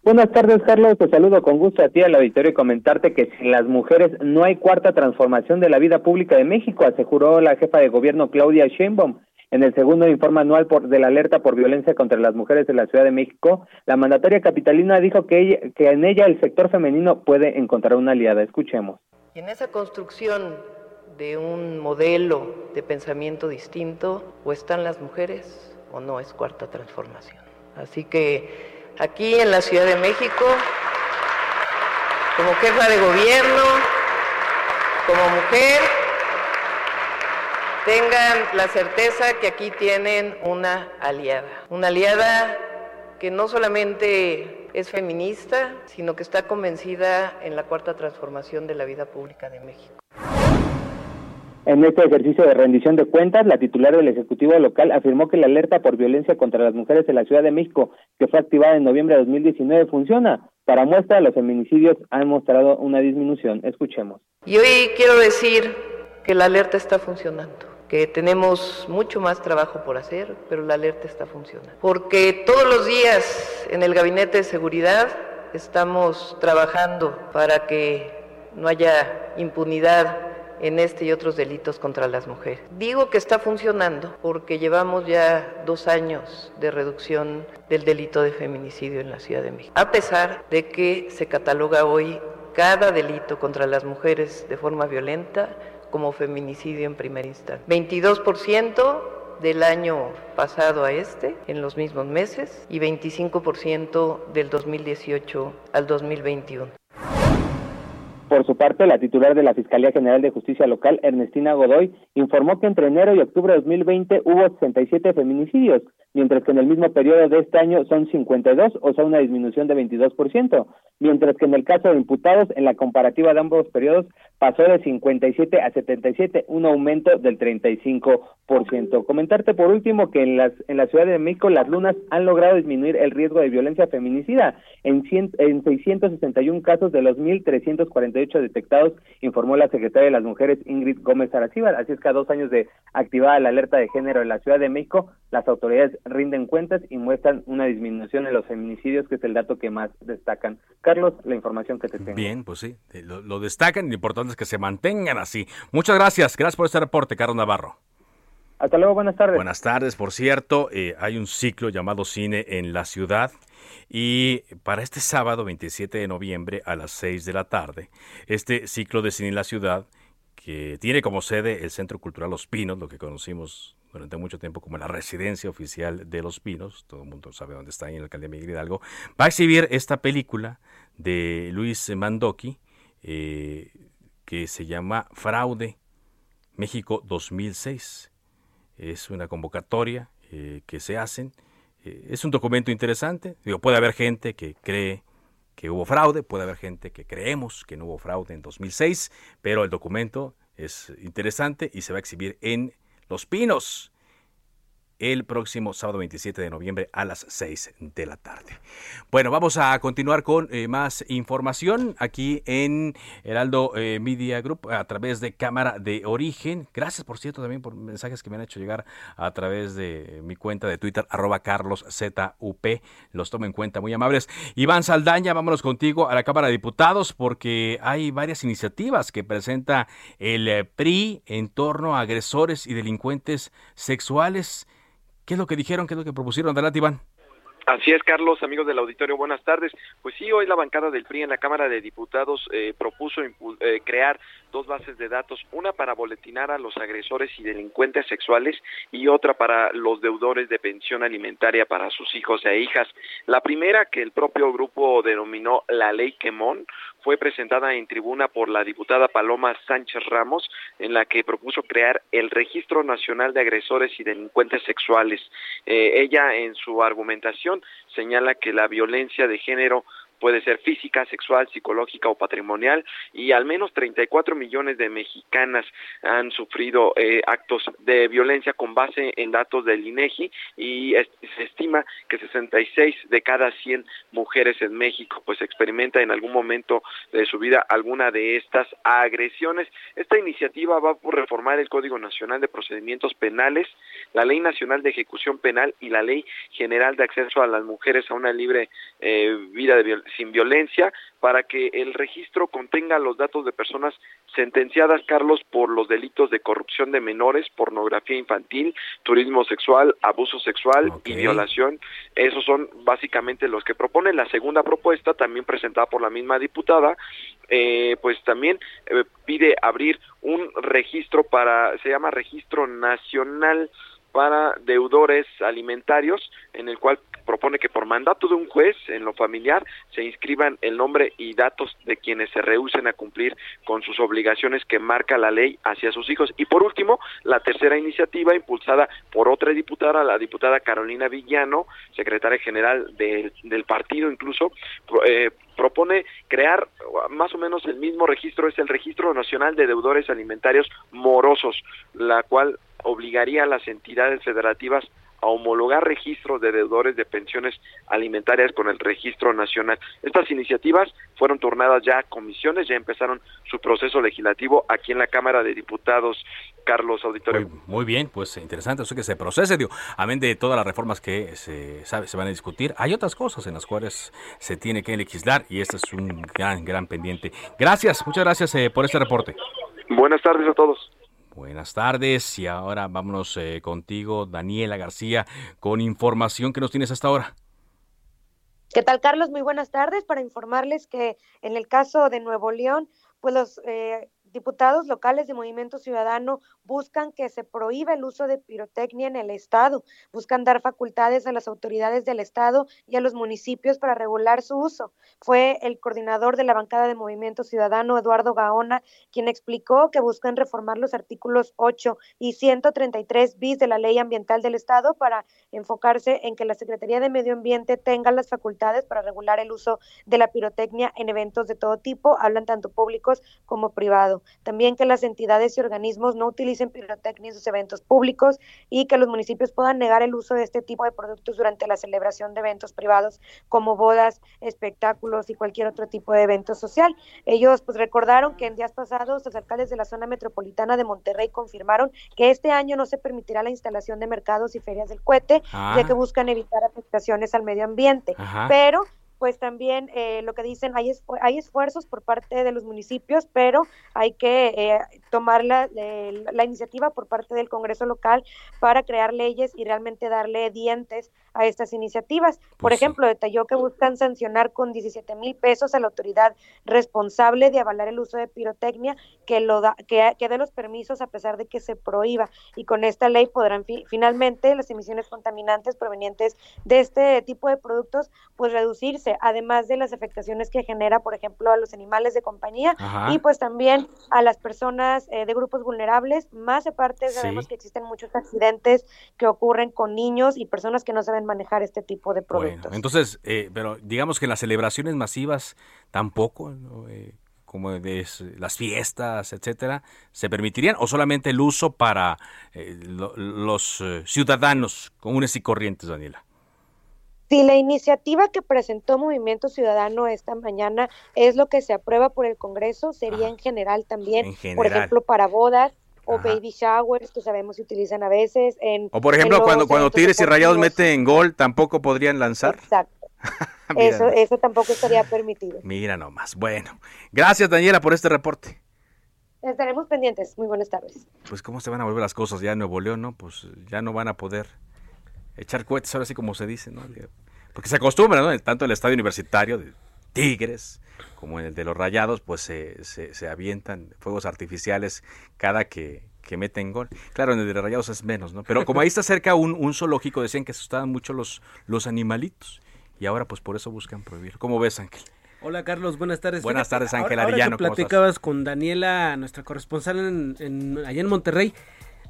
Buenas tardes, Carlos. Te saludo con gusto a ti al auditorio y comentarte que sin las mujeres no hay cuarta transformación de la vida pública de México, aseguró la jefa de gobierno Claudia Sheinbaum. En el segundo informe anual de la alerta por violencia contra las mujeres de la Ciudad de México, la mandataria capitalina dijo que, que en ella el sector femenino puede encontrar una aliada. Escuchemos. Y en esa construcción de un modelo de pensamiento distinto, o están las mujeres o no es cuarta transformación. Así que aquí en la Ciudad de México, como jefa de gobierno, como mujer, tengan la certeza que aquí tienen una aliada, una aliada que no solamente es feminista, sino que está convencida en la cuarta transformación de la vida pública de México. En este ejercicio de rendición de cuentas, la titular del Ejecutivo local afirmó que la alerta por violencia contra las mujeres en la Ciudad de México, que fue activada en noviembre de 2019, funciona. Para muestra, los feminicidios han mostrado una disminución. Escuchemos. Y hoy quiero decir que la alerta está funcionando que tenemos mucho más trabajo por hacer, pero la alerta está funcionando. Porque todos los días en el Gabinete de Seguridad estamos trabajando para que no haya impunidad en este y otros delitos contra las mujeres. Digo que está funcionando porque llevamos ya dos años de reducción del delito de feminicidio en la Ciudad de México, a pesar de que se cataloga hoy cada delito contra las mujeres de forma violenta como feminicidio en primera instancia. 22% del año pasado a este, en los mismos meses, y 25% del 2018 al 2021. Por su parte, la titular de la Fiscalía General de Justicia Local, Ernestina Godoy, informó que entre enero y octubre de 2020 hubo 67 feminicidios, mientras que en el mismo periodo de este año son 52, o sea, una disminución de 22%, mientras que en el caso de imputados, en la comparativa de ambos periodos, pasó de 57 a 77, un aumento del 35%. Comentarte por último que en, las, en la Ciudad de México las lunas han logrado disminuir el riesgo de violencia feminicida en, en 661 casos de los 1.348 detectados, informó la secretaria de las Mujeres Ingrid Gómez Aracíbar. Así es que a dos años de activada la alerta de género en la Ciudad de México, las autoridades rinden cuentas y muestran una disminución en los feminicidios, que es el dato que más destacan. Carlos, la información que te tengo. Bien, pues sí, lo, lo destacan y lo importante es que se mantengan así. Muchas gracias, gracias por este reporte, Carlos Navarro. Hasta luego, buenas tardes. Buenas tardes, por cierto, eh, hay un ciclo llamado Cine en la Ciudad. Y para este sábado 27 de noviembre a las 6 de la tarde, este ciclo de cine en la ciudad, que tiene como sede el Centro Cultural Los Pinos, lo que conocimos durante mucho tiempo como la residencia oficial de Los Pinos, todo el mundo sabe dónde está en la alcaldía Miguel Hidalgo, va a exhibir esta película de Luis Mandoki, eh, que se llama Fraude México 2006. Es una convocatoria eh, que se hacen. Eh, es un documento interesante. Digo, puede haber gente que cree que hubo fraude, puede haber gente que creemos que no hubo fraude en 2006, pero el documento es interesante y se va a exhibir en Los Pinos el próximo sábado 27 de noviembre a las 6 de la tarde. Bueno, vamos a continuar con eh, más información aquí en Heraldo eh, Media Group a través de Cámara de Origen. Gracias, por cierto, también por mensajes que me han hecho llegar a través de mi cuenta de Twitter, arroba carloszup. Los tomo en cuenta, muy amables. Iván Saldaña, vámonos contigo a la Cámara de Diputados porque hay varias iniciativas que presenta el eh, PRI en torno a agresores y delincuentes sexuales. ¿Qué es lo que dijeron? ¿Qué es lo que propusieron? Adelante, Iván. Así es, Carlos, amigos del auditorio, buenas tardes. Pues sí, hoy la bancada del PRI en la Cámara de Diputados eh, propuso eh, crear dos bases de datos, una para boletinar a los agresores y delincuentes sexuales y otra para los deudores de pensión alimentaria para sus hijos e hijas. La primera, que el propio grupo denominó la Ley Quemón, fue presentada en tribuna por la diputada Paloma Sánchez Ramos, en la que propuso crear el Registro Nacional de Agresores y Delincuentes Sexuales. Eh, ella, en su argumentación, señala que la violencia de género puede ser física, sexual, psicológica o patrimonial y al menos 34 millones de mexicanas han sufrido eh, actos de violencia con base en datos del INEGI y se estima que 66 de cada 100 mujeres en México pues experimenta en algún momento de su vida alguna de estas agresiones. Esta iniciativa va por reformar el Código Nacional de Procedimientos Penales, la Ley Nacional de Ejecución Penal y la Ley General de Acceso a las Mujeres a una libre eh, vida de sin violencia para que el registro contenga los datos de personas sentenciadas, Carlos, por los delitos de corrupción de menores, pornografía infantil, turismo sexual, abuso sexual y violación. Esos son básicamente los que propone. La segunda propuesta, también presentada por la misma diputada, eh, pues también eh, pide abrir un registro para, se llama Registro Nacional para deudores alimentarios, en el cual propone que por mandato de un juez en lo familiar se inscriban el nombre y datos de quienes se rehúsen a cumplir con sus obligaciones que marca la ley hacia sus hijos. Y por último, la tercera iniciativa impulsada por otra diputada, la diputada Carolina Villano, secretaria general del, del partido incluso, eh, propone crear más o menos el mismo registro, es el Registro Nacional de Deudores Alimentarios Morosos, la cual obligaría a las entidades federativas a homologar registros de deudores de pensiones alimentarias con el registro nacional. Estas iniciativas fueron turnadas ya a comisiones, ya empezaron su proceso legislativo aquí en la Cámara de Diputados, Carlos Auditorio. Muy, bien, pues interesante eso que se procese, digo, amén de todas las reformas que se, sabe, se van a discutir, hay otras cosas en las cuales se tiene que legislar y este es un gran, gran pendiente. Gracias, muchas gracias eh, por este reporte. Buenas tardes a todos. Buenas tardes y ahora vámonos eh, contigo, Daniela García, con información que nos tienes hasta ahora. ¿Qué tal, Carlos? Muy buenas tardes para informarles que en el caso de Nuevo León, pues los eh, diputados locales de Movimiento Ciudadano buscan que se prohíba el uso de pirotecnia en el Estado, buscan dar facultades a las autoridades del Estado y a los municipios para regular su uso. Fue el coordinador de la bancada de Movimiento Ciudadano, Eduardo Gaona, quien explicó que buscan reformar los artículos 8 y 133 bis de la Ley Ambiental del Estado para enfocarse en que la Secretaría de Medio Ambiente tenga las facultades para regular el uso de la pirotecnia en eventos de todo tipo, hablan tanto públicos como privados. También que las entidades y organismos no utilicen pirotecnia en sus eventos públicos y que los municipios puedan negar el uso de este tipo de productos durante la celebración de eventos privados como bodas, espectáculos y cualquier otro tipo de evento social. Ellos pues recordaron que en días pasados los alcaldes de la zona metropolitana de Monterrey confirmaron que este año no se permitirá la instalación de mercados y ferias del cohete, ya que ah. buscan evitar afectaciones al medio ambiente. Pero pues también eh, lo que dicen, hay, hay esfuerzos por parte de los municipios, pero hay que eh, tomar la, la, iniciativa por parte del Congreso local para crear leyes y realmente darle dientes a estas iniciativas. Por pues ejemplo, detalló que buscan sancionar con 17 mil pesos a la autoridad responsable de avalar el uso de pirotecnia que lo da, que, que dé los permisos a pesar de que se prohíba. Y con esta ley podrán finalmente las emisiones contaminantes provenientes de este tipo de productos pues reducirse además de las afectaciones que genera, por ejemplo, a los animales de compañía y pues también a las personas eh, de grupos vulnerables. Más aparte, sabemos que existen muchos accidentes que ocurren con niños y personas que no saben manejar este tipo de productos. entonces, eh, pero digamos que las celebraciones masivas tampoco, eh, como de las fiestas, etcétera, se permitirían o solamente el uso para los ciudadanos comunes y corrientes, Daniela. Si la iniciativa que presentó Movimiento Ciudadano esta mañana es lo que se aprueba por el Congreso, sería en general también, por ejemplo, para bodas, o baby showers que sabemos se utilizan a veces en o por ejemplo cuando cuando Tigres y Rayados meten gol tampoco podrían lanzar. Exacto. Eso eso tampoco estaría permitido. Mira nomás. Bueno gracias Daniela por este reporte. Estaremos pendientes. Muy buenas tardes. Pues cómo se van a volver las cosas ya en Nuevo León no pues ya no van a poder echar cohetes, ahora sí como se dice, ¿no? Porque se acostumbra, ¿no? Tanto el estadio universitario de Tigres como en el de los Rayados, pues se, se, avientan fuegos artificiales cada que, que meten gol. Claro, en el de los Rayados es menos, ¿no? Pero como ahí está cerca un, un zoológico, decían que asustaban mucho los, los animalitos. Y ahora pues por eso buscan prohibir. ¿Cómo ves, Ángel? Hola Carlos, buenas tardes. Buenas tardes Ángel Arellano. Ahora platicabas con Daniela, nuestra corresponsal en, en, allá en Monterrey,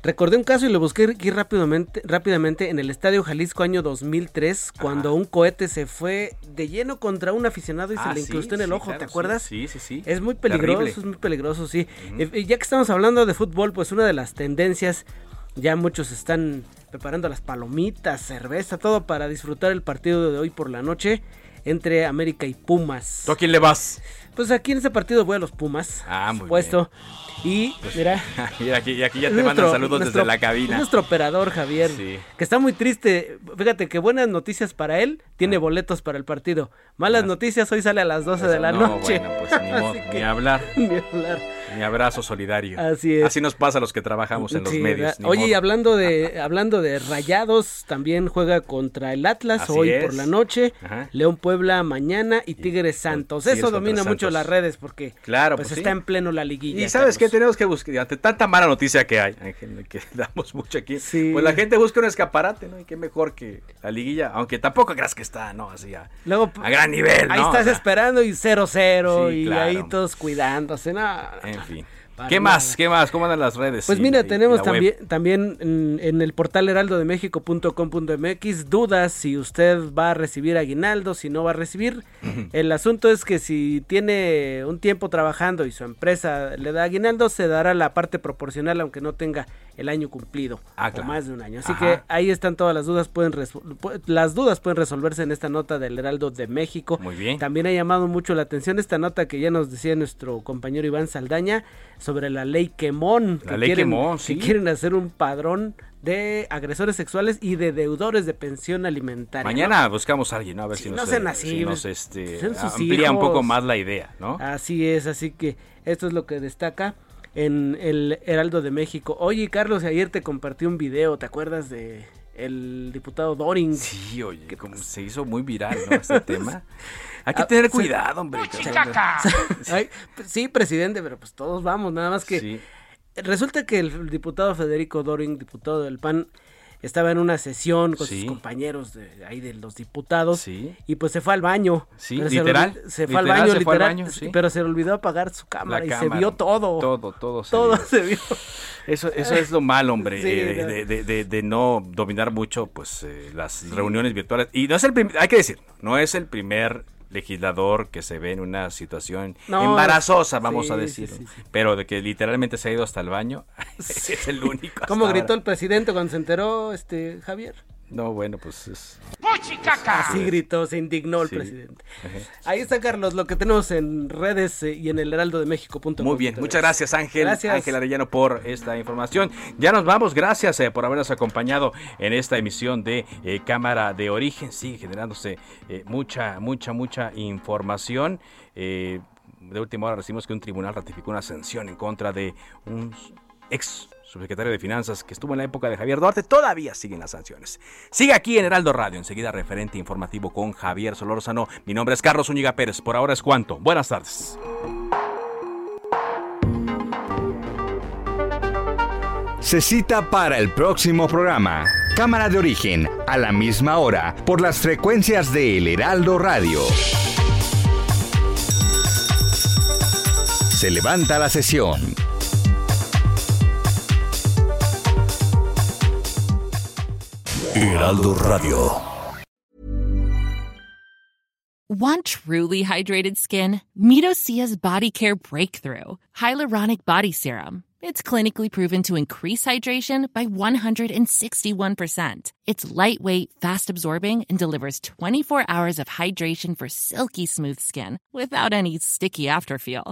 Recordé un caso y lo busqué aquí rápidamente, rápidamente en el Estadio Jalisco año 2003, cuando un cohete se fue de lleno contra un aficionado y se ah, le incrustó en el ojo, ¿te acuerdas? Sí, sí, sí. Es muy peligroso, es muy peligroso, sí. Eh, ya que estamos hablando de fútbol, pues una de las tendencias, ya muchos están preparando las palomitas, cerveza, todo para disfrutar el partido de hoy por la noche entre América y Pumas. ¿Tú a quién le vas? Pues aquí en ese partido voy a los Pumas. Ah, muy supuesto. Y pues, mira. y, aquí, ya te mandan saludos desde la cabina. Nuestro operador Javier. Sí. Que está muy triste. Fíjate que buenas noticias para él. Tiene ah. boletos para el partido. Malas ah. noticias, hoy sale a las 12 de la noche. Bueno, pues ni, hablar. ni hablar. Mi abrazo solidario. Así es. Así nos pasa a los que trabajamos en los Sí, medios. Oye, y hablando de hablando de Rayados, también juega contra el Atlas Así hoy es. por la noche, Ajá. León Puebla mañana y Tigres Santos. Tigres Eso domina mucho las redes porque Claro, pues, pues está en pleno la liguilla. Y sabes Carlos. tenemos que buscar, ante tanta mala noticia que hay, Ángel, que damos mucho aquí, Sí. pues la gente busca un escaparate, ¿no? Y qué mejor que la liguilla, aunque tampoco creas que está, ¿no? Así a, Luego, a gran nivel, ¿no? Ahí estás O sea, esperando y 0-0 Sí, y claro. ahí todos cuidándose. No, En fin. Para ¿Qué nada. más? ¿Qué más? ¿Cómo andan las redes? Pues y- mira, y tenemos web? también, también en, en el portal heraldodemexico.com.mx dudas si usted va a recibir aguinaldo, si no va a recibir. El asunto es que si tiene un tiempo trabajando y su empresa le da aguinaldo, se dará la parte proporcional aunque no tenga el año cumplido Ah, o claro. más de un año. Así Ajá. que ahí están todas las dudas, pueden las dudas pueden resolverse en esta nota del Heraldo de México. Muy bien. También ha llamado mucho la atención esta nota que ya nos decía nuestro compañero Iván Saldaña sobre la ley Quemón. La que ley quieren, Quemón, que sí. quieren hacer un padrón de agresores sexuales y de deudores de pensión alimentaria. Mañana buscamos a alguien, ¿no? A ver Sí, si no nos, sean eh, así, si nos este, amplía un poco más la idea, ¿no? Así es, así que esto es lo que destaca en el Heraldo de México. Oye, Carlos, ayer te compartí un video, ¿te acuerdas de el diputado Doring? Sí, oye, como se hizo muy viral, ¿no? Este tema. Hay que Ah, tener sí. cuidado, hombre. Ay, sí, presidente, pero pues todos vamos, nada más que Sí. resulta que el diputado Federico Doring, diputado del PAN, estaba en una sesión con Sí. sus compañeros de ahí de los diputados Sí. y pues se fue al baño. Sí, literal, Se, fue al baño, literal, baño, sí. pero se le olvidó apagar su cámara y se vio todo. Todo, todo se Todo vio. se vio. Eso, eso es lo malo, hombre, eh, de, de- de- de no dominar mucho pues eh, las reuniones virtuales. Y no es el hay que decir, no es el primer legislador que se ve en una situación No, embarazosa, vamos sí, a sí, decir, sí, sí. pero de que literalmente se ha ido hasta el baño, es el único. ¿Cómo gritó ahora. el presidente cuando se enteró este Javier? No, bueno, pues es... Así gritó, se indignó el Sí. presidente. Ajá. Ahí está, Carlos, lo que tenemos en redes eh, y en el heraldodemexico.com. Muy bien, muchas gracias Ángel, Gracias. Ángel Arellano por esta información. Ya nos vamos, gracias eh, por habernos acompañado en esta emisión de eh, Cámara de Origen. Sigue generándose eh, mucha, mucha, mucha información. Eh, de última hora recibimos que un tribunal ratificó una sanción en contra de un ex subsecretario de Finanzas que estuvo en la época de Javier Duarte. Todavía siguen las sanciones. Sigue aquí en Heraldo Radio, enseguida referente informativo con Javier Solórzano. Mi nombre es Carlos Úñiga Pérez. Por ahora es cuanto. Buenas tardes. Se cita para el próximo programa. Cámara de origen, a la misma hora, por las frecuencias de El Heraldo Radio. Se levanta la sesión. Heraldo Radio. Want truly hydrated skin? Medocia's Body Care Breakthrough Hyaluronic Body Serum. It's clinically proven to increase hydration by 161%. It's lightweight, fast absorbing, and delivers 24 hours of hydration for silky smooth skin without any sticky afterfeel.